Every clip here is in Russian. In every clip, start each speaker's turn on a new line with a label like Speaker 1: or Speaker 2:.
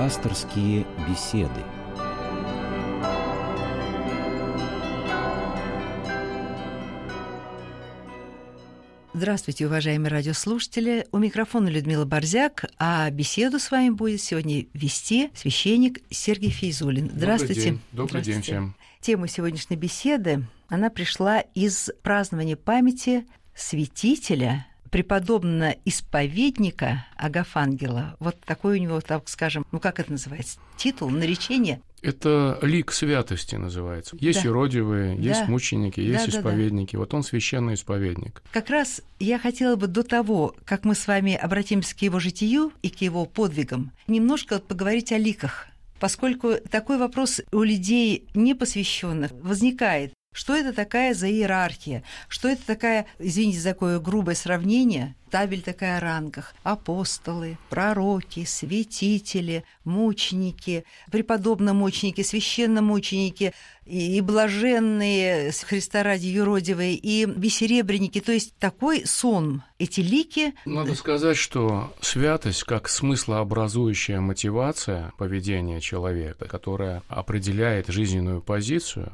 Speaker 1: Пасторские беседы.
Speaker 2: Здравствуйте, уважаемые радиослушатели. У микрофона Людмила Борзяк, а беседу с вами будет сегодня вести священник Сергей Фейзулин. Здравствуйте.
Speaker 3: Добрый день, Добрый день всем.
Speaker 2: Тема сегодняшней беседы, она пришла из празднования памяти святителя преподобного исповедника Агафангела. Вот такой у него, так скажем, ну как это называется, титул, наречение?
Speaker 3: Это лик святости называется. Есть да. юродивые, есть да. мученики, есть да, исповедники. Да, да. Вот он священный исповедник.
Speaker 2: Как раз я хотела бы до того, как мы с вами обратимся к его житию и к его подвигам, немножко поговорить о ликах поскольку такой вопрос у людей непосвященных возникает. Что это такая за иерархия? Что это такая, извините за такое грубое сравнение, табель такая о рангах? Апостолы, пророки, святители, мученики, преподобно-мученики, священно-мученики, и блаженные Христа ради юродивые, и бессеребренники. То есть такой сон, эти лики...
Speaker 3: Надо сказать, что святость как смыслообразующая мотивация поведения человека, которая определяет жизненную позицию,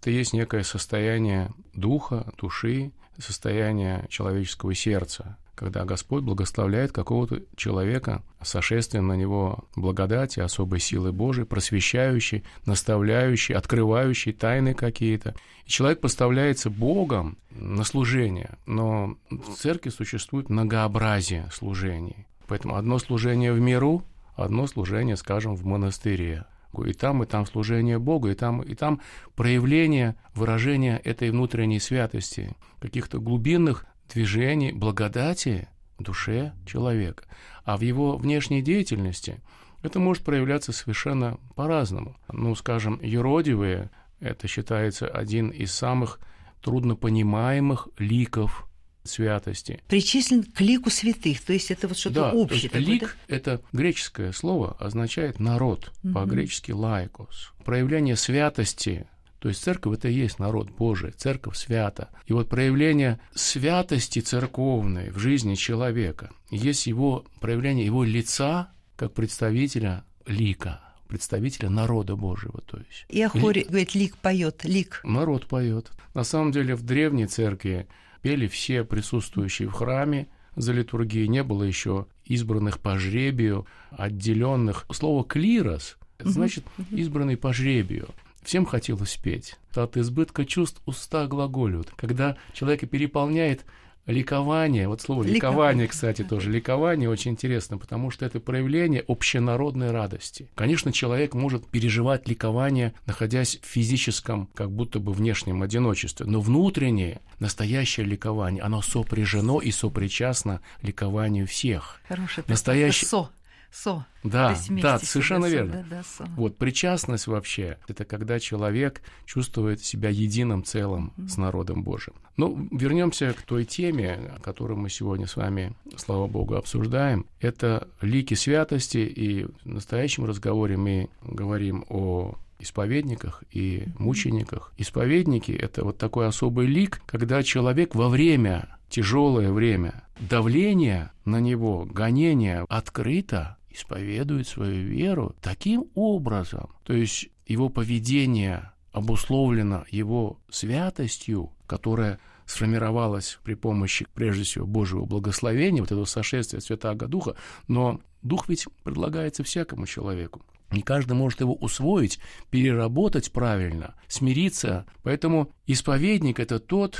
Speaker 3: это есть некое состояние духа, души, состояние человеческого сердца, когда Господь благословляет какого-то человека сошествием на него благодати, особой силы Божией, просвещающей, наставляющей, открывающей тайны какие-то. И человек поставляется Богом на служение, но в церкви существует многообразие служений. Поэтому одно служение в миру, одно служение, скажем, в монастыре. И там, и там служение Богу, и там, и там проявление, выражение этой внутренней святости, каких-то глубинных движений, благодати в душе человека. А в его внешней деятельности это может проявляться совершенно по-разному. Ну, скажем, юродивые – это считается один из самых труднопонимаемых ликов святости.
Speaker 2: Причислен к лику святых, то есть это вот что-то
Speaker 3: да,
Speaker 2: общее.
Speaker 3: То есть лик это греческое слово, означает народ, угу. по-гречески лайкос. Проявление святости то есть церковь это и есть народ Божий, церковь свята. И вот проявление святости церковной в жизни человека есть его проявление его лица как представителя лика, представителя народа Божьего, то есть.
Speaker 2: И лик. говорит, лик поет, лик.
Speaker 3: Народ поет. На самом деле в древней церкви пели все присутствующие в храме за литургией, не было еще избранных по жребию, отделенных. Слово «клирос» – значит избранный по жребию. Всем хотелось петь. От избытка чувств уста глаголют. Когда человека переполняет Ликование, вот слово ликование, ликование, кстати, тоже. Ликование очень интересно, потому что это проявление общенародной радости. Конечно, человек может переживать ликование, находясь в физическом, как будто бы внешнем одиночестве, но внутреннее, настоящее ликование, оно сопряжено и сопричастно ликованию всех.
Speaker 2: Хорошее настоящее со со.
Speaker 3: Да, да, совершенно со, верно. Да, да, со. Вот причастность вообще это когда человек чувствует себя единым целым mm-hmm. с народом Божьим. Ну, вернемся к той теме, которую мы сегодня с вами, слава Богу, обсуждаем. Это лики святости, и в настоящем разговоре мы говорим о исповедниках и мучениках. Исповедники – это вот такой особый лик, когда человек во время, тяжелое время, давление на него, гонение открыто исповедует свою веру таким образом, то есть его поведение обусловлено его святостью, которая сформировалась при помощи, прежде всего, Божьего благословения, вот этого сошествия Святаго Духа, но Дух ведь предлагается всякому человеку. Не каждый может его усвоить, переработать правильно, смириться. Поэтому исповедник – это тот,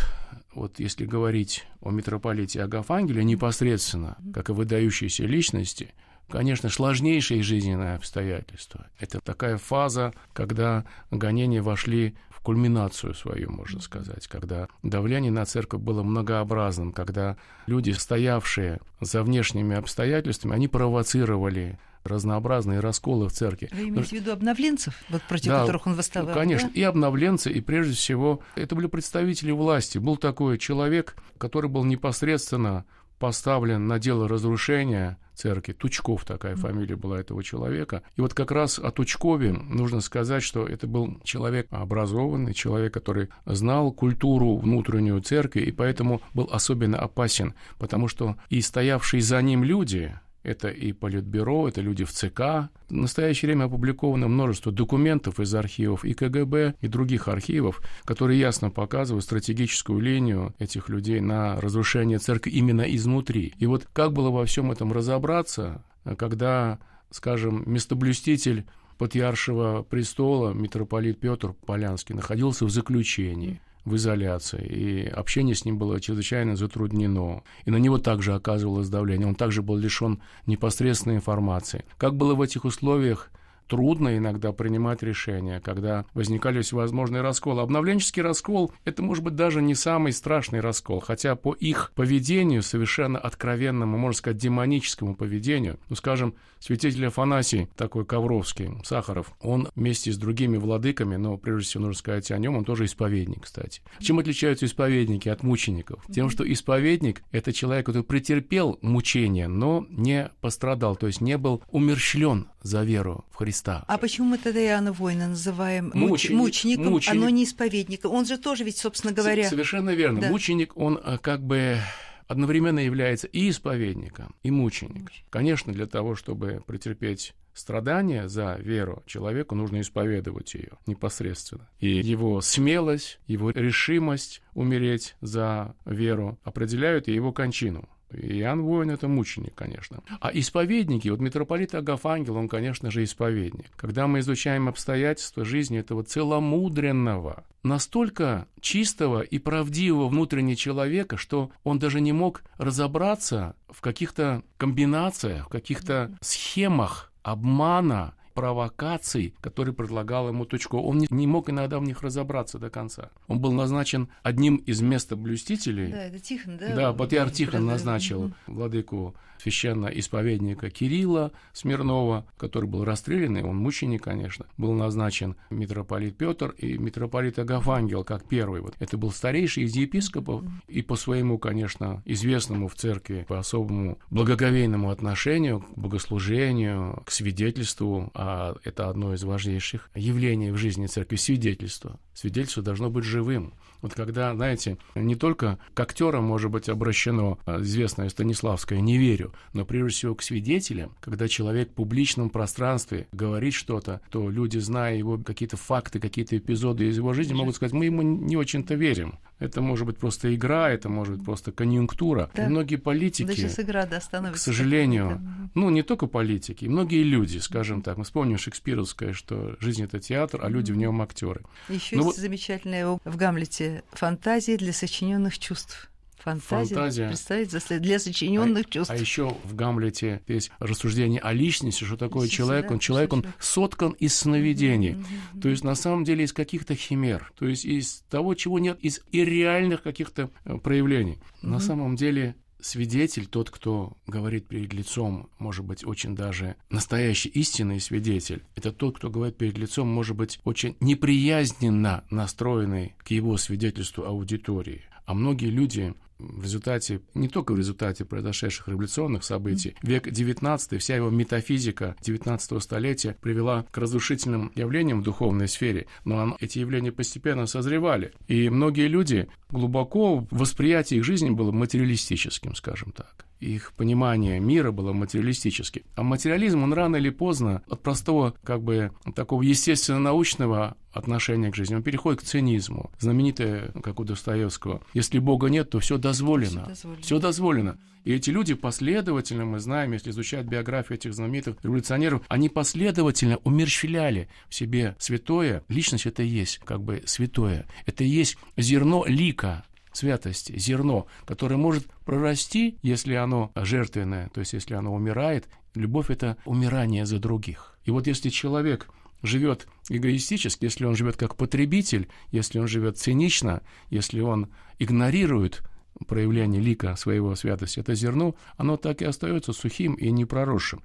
Speaker 3: вот если говорить о митрополите Агафангеле непосредственно, как о выдающейся личности – конечно, сложнейшие жизненные обстоятельства. Это такая фаза, когда гонения вошли в кульминацию свою, можно сказать, когда давление на церковь было многообразным, когда люди, стоявшие за внешними обстоятельствами, они провоцировали разнообразные расколы в церкви.
Speaker 2: Вы имеете в виду обновленцев, вот против да, которых он восставал?
Speaker 3: Конечно,
Speaker 2: да?
Speaker 3: и обновленцы, и прежде всего это были представители власти. Был такой человек, который был непосредственно поставлен на дело разрушения церкви. Тучков такая фамилия была этого человека. И вот как раз о Тучкове нужно сказать, что это был человек образованный, человек, который знал культуру внутреннюю церкви, и поэтому был особенно опасен, потому что и стоявшие за ним люди, это и Политбюро, это люди в ЦК. В настоящее время опубликовано множество документов из архивов и КГБ, и других архивов, которые ясно показывают стратегическую линию этих людей на разрушение церкви именно изнутри. И вот как было во всем этом разобраться, когда, скажем, местоблюститель Патриаршего престола митрополит Петр Полянский находился в заключении в изоляции, и общение с ним было чрезвычайно затруднено. И на него также оказывалось давление, он также был лишен непосредственной информации. Как было в этих условиях трудно иногда принимать решения, когда возникали всевозможные расколы. Обновленческий раскол – это, может быть, даже не самый страшный раскол, хотя по их поведению, совершенно откровенному, можно сказать, демоническому поведению, ну, скажем, святитель Афанасий, такой Ковровский, Сахаров, он вместе с другими владыками, но прежде всего нужно сказать о нем, он тоже исповедник, кстати. Чем отличаются исповедники от мучеников? Тем, что исповедник – это человек, который претерпел мучения, но не пострадал, то есть не был умерщвлен за веру в Христа.
Speaker 2: А почему мы тогда Иоанна Воина называем мученик, мучеником, мученик. оно не исповедником? Он же тоже ведь, собственно говоря...
Speaker 3: Совершенно верно. Да. Мученик, он э, как бы одновременно является и исповедником, и мученик. Мученик. Конечно, для того, чтобы претерпеть страдания за веру человеку, нужно исповедовать ее непосредственно. И его смелость, его решимость умереть за веру определяют и его кончину. Иоанн Воин – это мученик, конечно. А исповедники, вот митрополит Агафангел, он, конечно же, исповедник. Когда мы изучаем обстоятельства жизни этого целомудренного, настолько чистого и правдивого внутреннего человека, что он даже не мог разобраться в каких-то комбинациях, в каких-то схемах обмана, провокаций, которые предлагал ему Тучко. Он не, не мог иногда в них разобраться до конца. Он был назначен одним из местоблюстителей.
Speaker 2: Да, это Тихон, да?
Speaker 3: Да, Патриарх Тихон назначил владыку священно-исповедника Кирилла Смирнова, который был расстрелян, и он мученик, конечно, был назначен митрополит Петр и митрополит Агафангел как первый. Вот это был старейший из епископов, и по своему, конечно, известному в церкви, по особому благоговейному отношению к богослужению, к свидетельству, а это одно из важнейших явлений в жизни церкви, свидетельство. Свидетельство должно быть живым. Вот когда, знаете, не только к актерам может быть обращено а, известное Станиславское «не верю», но прежде всего к свидетелям, когда человек в публичном пространстве говорит что-то, то люди, зная его какие-то факты, какие-то эпизоды из его жизни, могут сказать, мы ему не очень-то верим. Это может быть просто игра, это может быть просто конъюнктура. Да. И многие политики, да,
Speaker 2: сейчас игра, да,
Speaker 3: к сожалению, ну не только политики, многие люди, скажем так, мы вспомним шекспировское, что жизнь это театр, а люди в нем актеры.
Speaker 2: Еще ну, есть вот... замечательная в Гамлете фантазия для сочиненных чувств. Фантазия, Фантазия. представить, для сочиненных
Speaker 3: а,
Speaker 2: чувств.
Speaker 3: А еще в Гамлете есть рассуждение о личности, что такое Личности, человек. Да, он человек, он соткан из сновидений. Mm-hmm. То есть на самом деле из каких-то химер, то есть из того, чего нет, из ирреальных каких-то э, проявлений. Mm-hmm. На самом деле свидетель, тот, кто говорит перед лицом, может быть, очень даже настоящий истинный свидетель, это тот, кто говорит перед лицом, может быть, очень неприязненно настроенный к его свидетельству аудитории. А многие люди в результате, не только в результате произошедших революционных событий, век XIX, вся его метафизика XIX столетия привела к разрушительным явлениям в духовной сфере, но эти явления постепенно созревали. И многие люди глубоко восприятие их жизни было материалистическим, скажем так их понимание мира было материалистическим. А материализм, он рано или поздно от простого, как бы, такого естественно-научного отношения к жизни, он переходит к цинизму. Знаменитое, как у Достоевского, если Бога нет, то все дозволено. Все дозволено. Все дозволено. И эти люди последовательно, мы знаем, если изучать биографию этих знаменитых революционеров, они последовательно умерщвляли в себе святое. Личность это и есть как бы святое. Это и есть зерно лика святости, зерно, которое может прорасти, если оно жертвенное, то есть если оно умирает. Любовь – это умирание за других. И вот если человек живет эгоистически, если он живет как потребитель, если он живет цинично, если он игнорирует проявление лика своего святости, это зерно, оно так и остается сухим и непроросшим.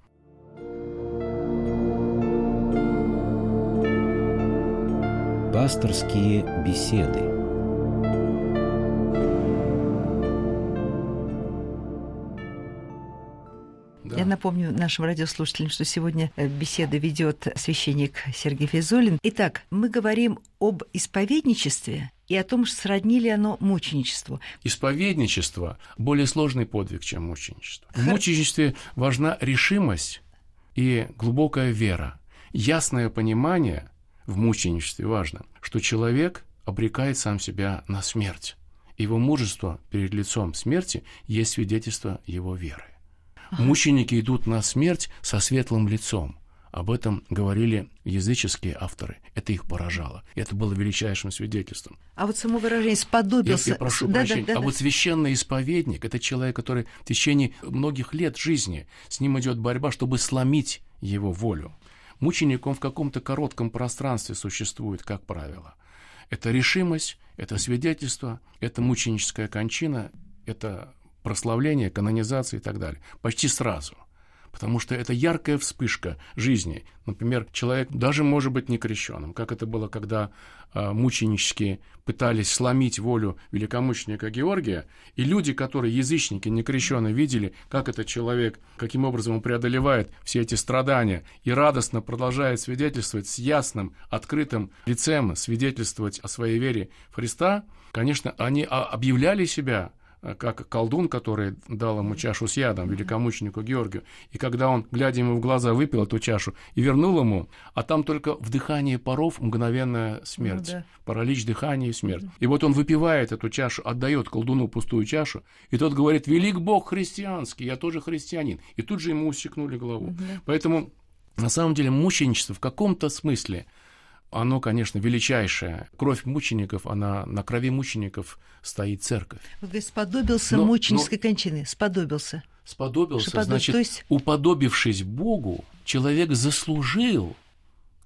Speaker 1: Пасторские беседы –
Speaker 2: Я напомню нашим радиослушателям, что сегодня э, беседу ведет священник Сергей Физулин. Итак, мы говорим об исповедничестве и о том, что сроднили оно мученичеству.
Speaker 3: Исповедничество – более сложный подвиг, чем мученичество. В мученичестве важна решимость и глубокая вера. Ясное понимание в мученичестве важно, что человек обрекает сам себя на смерть. Его мужество перед лицом смерти есть свидетельство его веры. Мученики идут на смерть со светлым лицом. Об этом говорили языческие авторы. Это их поражало. И это было величайшим свидетельством.
Speaker 2: А вот само выражение «сподобился».
Speaker 3: Я, я прошу да, прощения. Да, да, а да. вот священный исповедник – это человек, который в течение многих лет жизни с ним идет борьба, чтобы сломить его волю. Мученик, он в каком-то коротком пространстве существует, как правило. Это решимость, это свидетельство, это мученическая кончина, это прославление, канонизация и так далее. Почти сразу потому что это яркая вспышка жизни. Например, человек даже может быть не крещенным, как это было, когда э, мученически пытались сломить волю великомученика Георгия, и люди, которые язычники, не крещенные, видели, как этот человек, каким образом он преодолевает все эти страдания и радостно продолжает свидетельствовать с ясным, открытым лицем, свидетельствовать о своей вере в Христа, конечно, они объявляли себя как колдун, который дал ему чашу с ядом, великомученику Георгию. И когда он, глядя ему в глаза, выпил эту чашу и вернул ему, а там только в дыхании паров мгновенная смерть. Ну, да. Паралич дыхания и смерть. И вот он выпивает эту чашу, отдает колдуну пустую чашу, и тот говорит, велик Бог христианский, я тоже христианин. И тут же ему усекнули голову. Угу. Поэтому на самом деле мученичество в каком-то смысле – оно, конечно, величайшее. Кровь мучеников, она на крови мучеников стоит церковь.
Speaker 2: Вы говорите, сподобился но, мученической но... кончины, сподобился.
Speaker 3: Сподобился, Что значит, есть... уподобившись Богу, человек заслужил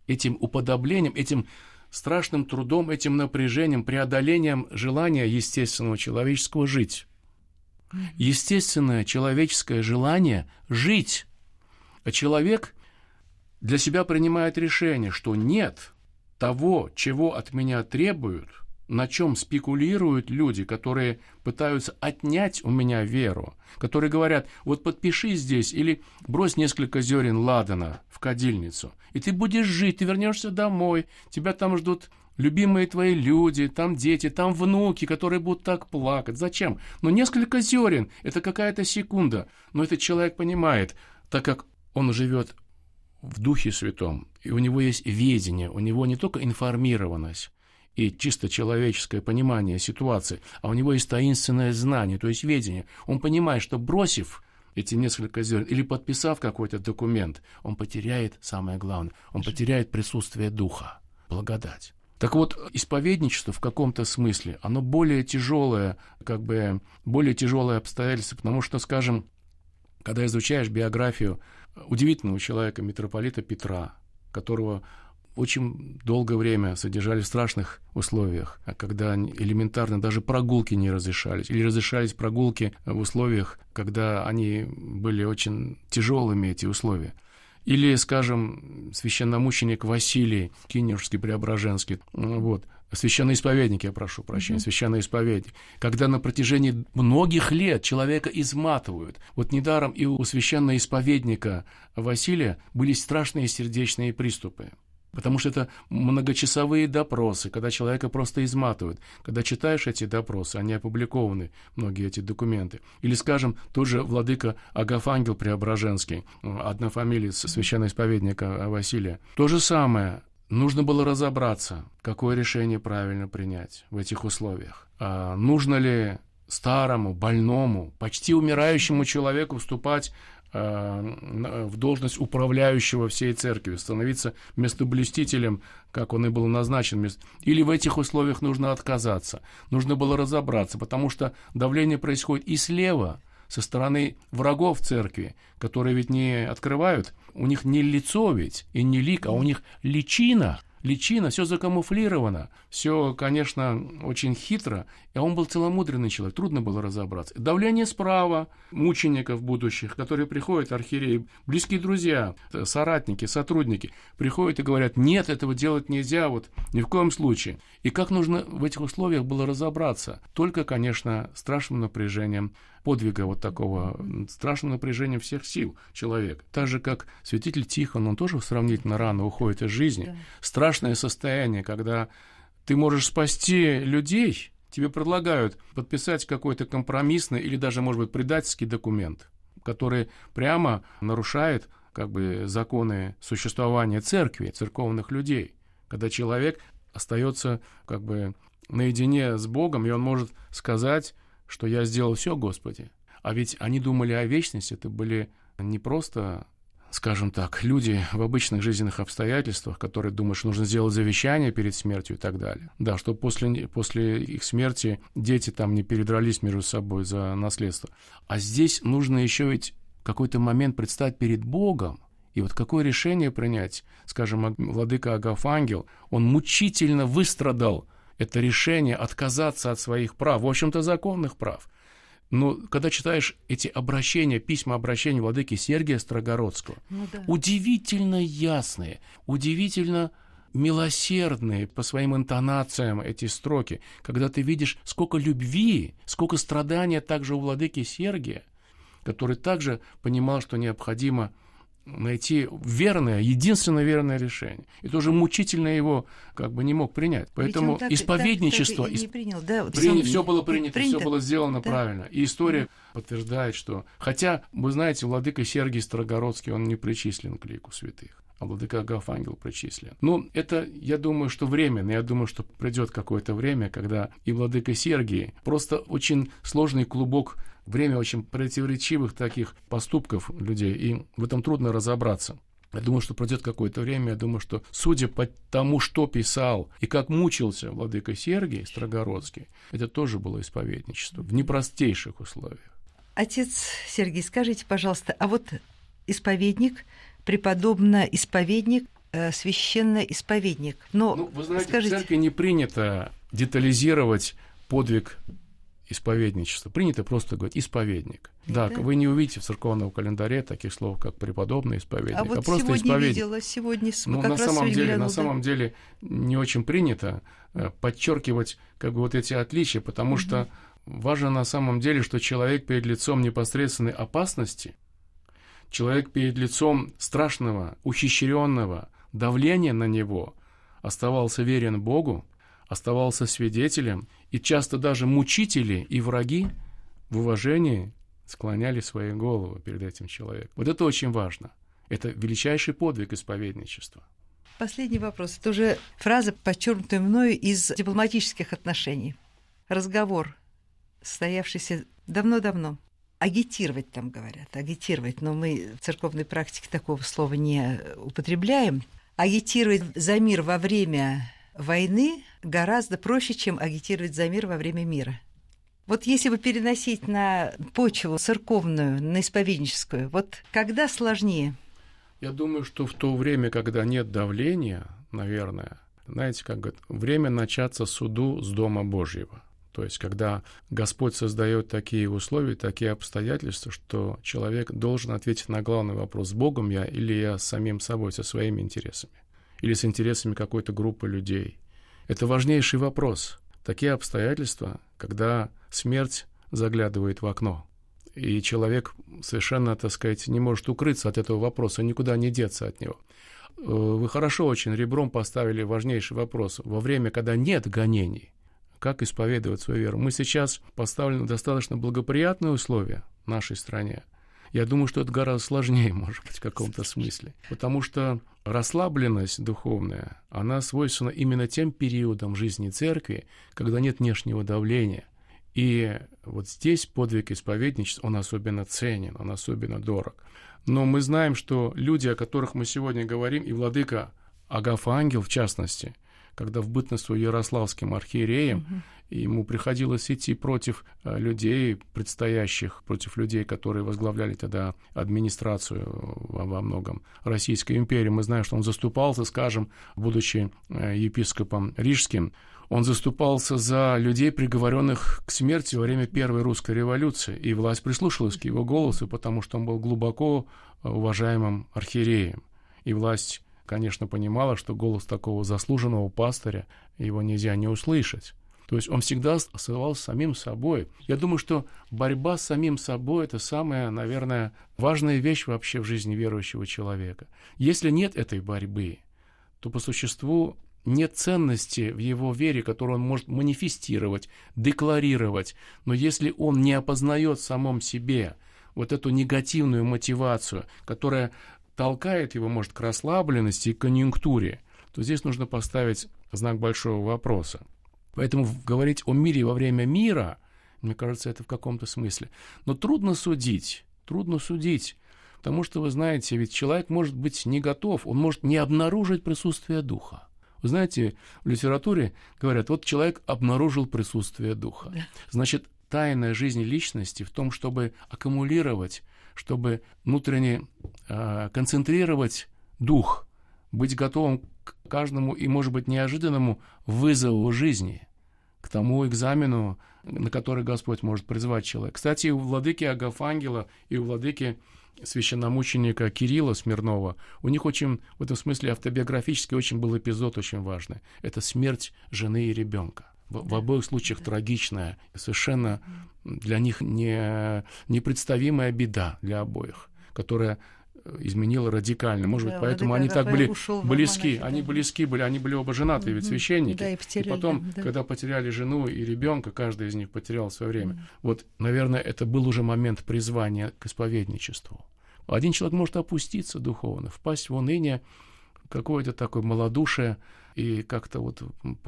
Speaker 3: этим уподоблением, этим страшным трудом, этим напряжением, преодолением желания естественного человеческого жить. Естественное человеческое желание жить. А человек для себя принимает решение, что нет – того, чего от меня требуют, на чем спекулируют люди, которые пытаются отнять у меня веру, которые говорят, вот подпиши здесь или брось несколько зерен ладана в кадильницу, и ты будешь жить, ты вернешься домой, тебя там ждут любимые твои люди, там дети, там внуки, которые будут так плакать. Зачем? Ну, несколько зерен, это какая-то секунда. Но этот человек понимает, так как он живет в Духе Святом, и у него есть ведение, у него не только информированность и чисто человеческое понимание ситуации, а у него есть таинственное знание, то есть ведение. Он понимает, что бросив эти несколько зерен или подписав какой-то документ, он потеряет самое главное, он потеряет присутствие Духа, благодать. Так вот, исповедничество в каком-то смысле, оно более тяжелое, как бы более тяжелое обстоятельство, потому что, скажем, когда изучаешь биографию удивительного человека, митрополита Петра, которого очень долгое время содержали в страшных условиях, а когда элементарно даже прогулки не разрешались, или разрешались прогулки в условиях, когда они были очень тяжелыми, эти условия. Или, скажем, священномученик Василий Кинерский, Преображенский, вот, священный исповедник, я прошу прощения, mm-hmm. священный исповедник, когда на протяжении многих лет человека изматывают. Вот недаром и у священного исповедника Василия были страшные сердечные приступы. Потому что это многочасовые допросы, когда человека просто изматывают. Когда читаешь эти допросы, они опубликованы, многие эти документы. Или, скажем, тот же владыка Агафангел Преображенский, одна фамилия священноисповедника Василия. То же самое. Нужно было разобраться, какое решение правильно принять в этих условиях. А нужно ли старому, больному, почти умирающему человеку вступать э, в должность управляющего всей церковью, становиться местоблюстителем, как он и был назначен. Или в этих условиях нужно отказаться. Нужно было разобраться, потому что давление происходит и слева, со стороны врагов церкви, которые ведь не открывают, у них не лицо ведь и не лик, а у них личина, личина, все закамуфлировано, все, конечно, очень хитро, и он был целомудренный человек, трудно было разобраться. Давление справа, мучеников будущих, которые приходят, архиереи, близкие друзья, соратники, сотрудники, приходят и говорят, нет, этого делать нельзя, вот ни в коем случае. И как нужно в этих условиях было разобраться? Только, конечно, страшным напряжением подвига вот такого страшного напряжения всех сил человек. Так же, как святитель Тихон, он тоже сравнительно рано уходит из жизни. Да. Страшное состояние, когда ты можешь спасти людей, тебе предлагают подписать какой-то компромиссный или даже, может быть, предательский документ, который прямо нарушает как бы законы существования церкви, церковных людей, когда человек остается как бы наедине с Богом, и он может сказать, что я сделал все, Господи. А ведь они думали о вечности, это были не просто скажем так, люди в обычных жизненных обстоятельствах, которые думают, что нужно сделать завещание перед смертью и так далее. Да, чтобы после, после их смерти дети там не передрались между собой за наследство. А здесь нужно еще ведь какой-то момент предстать перед Богом, и вот какое решение принять? Скажем, владыка Агафангел, он мучительно выстрадал это решение отказаться от своих прав, в общем-то, законных прав. Но когда читаешь эти обращения, письма обращения владыки Сергия Строгородского, ну, да. удивительно ясные, удивительно милосердные по своим интонациям эти строки, когда ты видишь, сколько любви, сколько страдания также у владыки Сергия, который также понимал, что необходимо найти верное, единственное верное решение. И тоже мучительно его как бы не мог принять. Поэтому так, исповедничество... Так, так не принял, да, вот при, все было принято, принято. все было сделано да. правильно. И история да. подтверждает, что... Хотя, вы знаете, владыка Сергий Строгородский, он не причислен к лику святых а владыка Агафангел причислен. Ну, это, я думаю, что временно. Я думаю, что придет какое-то время, когда и владыка Сергий просто очень сложный клубок время очень противоречивых таких поступков людей, и в этом трудно разобраться. Я думаю, что пройдет какое-то время, я думаю, что, судя по тому, что писал и как мучился владыка Сергий Строгородский, это тоже было исповедничество в непростейших условиях.
Speaker 2: Отец Сергей, скажите, пожалуйста, а вот исповедник, преподобно исповедник, э, священно исповедник.
Speaker 3: Но, ну, вы знаете, скажите... в церкви не принято детализировать подвиг исповедничество. Принято просто говорить исповедник. Да, да, вы не увидите в церковном календаре таких слов, как преподобный исповедник,
Speaker 2: а, вот
Speaker 3: а просто
Speaker 2: сегодня
Speaker 3: исповедник.
Speaker 2: видела, сегодня
Speaker 3: ну, на самом деле, глянула, на самом деле не очень принято э, подчеркивать как бы вот эти отличия, потому угу. что важно на самом деле, что человек перед лицом непосредственной опасности, человек перед лицом страшного, ухищренного давления на него оставался верен Богу, оставался свидетелем, и часто даже мучители и враги в уважении склоняли свои головы перед этим человеком. Вот это очень важно. Это величайший подвиг исповедничества.
Speaker 2: Последний вопрос. Это уже фраза, подчеркнутая мною из дипломатических отношений. Разговор, состоявшийся давно-давно. Агитировать там говорят, агитировать, но мы в церковной практике такого слова не употребляем. Агитировать за мир во время войны гораздо проще, чем агитировать за мир во время мира. Вот если бы переносить на почву церковную, на исповедническую, вот когда сложнее?
Speaker 3: Я думаю, что в то время, когда нет давления, наверное, знаете, как говорят, время начаться суду с Дома Божьего. То есть, когда Господь создает такие условия, такие обстоятельства, что человек должен ответить на главный вопрос, с Богом я или я с самим собой, со своими интересами или с интересами какой-то группы людей. Это важнейший вопрос. Такие обстоятельства, когда смерть заглядывает в окно, и человек совершенно, так сказать, не может укрыться от этого вопроса, никуда не деться от него. Э, вы хорошо очень ребром поставили важнейший вопрос. Во время, когда нет гонений, как исповедовать свою веру? Мы сейчас поставлены достаточно благоприятные условия в нашей стране – я думаю, что это гораздо сложнее, может быть, в каком-то смысле. Потому что расслабленность духовная, она свойственна именно тем периодам жизни церкви, когда нет внешнего давления. И вот здесь подвиг исповедничества, он особенно ценен, он особенно дорог. Но мы знаем, что люди, о которых мы сегодня говорим, и владыка Агафа Ангел, в частности, когда в бытность ярославским архиереем, угу ему приходилось идти против э, людей, предстоящих, против людей, которые возглавляли тогда администрацию во, во многом Российской империи. Мы знаем, что он заступался, скажем, будучи э, епископом Рижским, он заступался за людей, приговоренных к смерти во время Первой русской революции, и власть прислушалась к его голосу, потому что он был глубоко э, уважаемым архиереем. И власть, конечно, понимала, что голос такого заслуженного пастыря его нельзя не услышать. То есть он всегда оставался самим собой. Я думаю, что борьба с самим собой – это самая, наверное, важная вещь вообще в жизни верующего человека. Если нет этой борьбы, то по существу нет ценности в его вере, которую он может манифестировать, декларировать. Но если он не опознает в самом себе вот эту негативную мотивацию, которая толкает его, может, к расслабленности и конъюнктуре, то здесь нужно поставить знак большого вопроса. Поэтому говорить о мире во время мира, мне кажется, это в каком-то смысле. Но трудно судить, трудно судить, потому что, вы знаете, ведь человек может быть не готов, он может не обнаружить присутствие духа. Вы знаете, в литературе говорят, вот человек обнаружил присутствие духа. Значит, тайная жизнь личности в том, чтобы аккумулировать, чтобы внутренне э, концентрировать дух, быть готовым к каждому и, может быть, неожиданному вызову жизни к тому экзамену, на который Господь может призвать человека. Кстати, у владыки Агафангела и у владыки священномученика Кирилла Смирнова, у них очень, в этом смысле автобиографический очень был эпизод очень важный. Это смерть жены и ребенка. В, в обоих случаях да. трагичная, совершенно для них не, непредставимая беда для обоих, которая изменила радикально. Может да, быть, поэтому они так были близки. Они близки были, они были оба женаты, ведь священники. Да, и, потеряли, и потом, да. когда потеряли жену и ребенка, каждый из них потерял свое время. Mm. Вот, наверное, это был уже момент призвания к исповедничеству. Один человек может опуститься духовно, впасть в уныние, какое-то такое малодушие, и как-то вот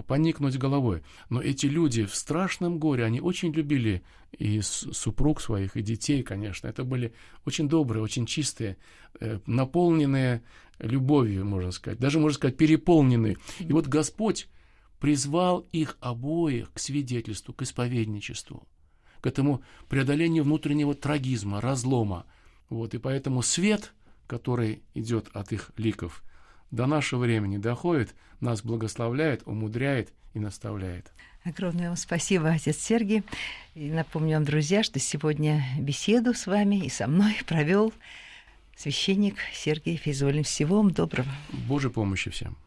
Speaker 3: поникнуть головой. Но эти люди в страшном горе, они очень любили и супруг своих, и детей, конечно. Это были очень добрые, очень чистые, э, наполненные любовью, можно сказать, даже, можно сказать, переполненные. И вот Господь призвал их обоих к свидетельству, к исповедничеству, к этому преодолению внутреннего трагизма, разлома. Вот, и поэтому свет, который идет от их ликов – до нашего времени доходит, нас благословляет, умудряет и наставляет.
Speaker 2: Огромное вам спасибо, отец Сергий. И напомню вам, друзья, что сегодня беседу с вами и со мной провел священник Сергей Физулин. Всего вам доброго.
Speaker 3: Божьей помощи всем.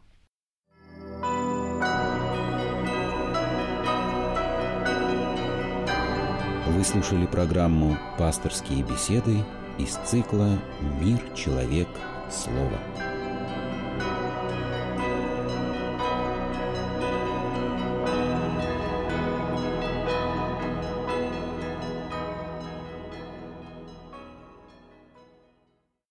Speaker 1: Вы слушали программу «Пасторские беседы» из цикла «Мир, человек, слово».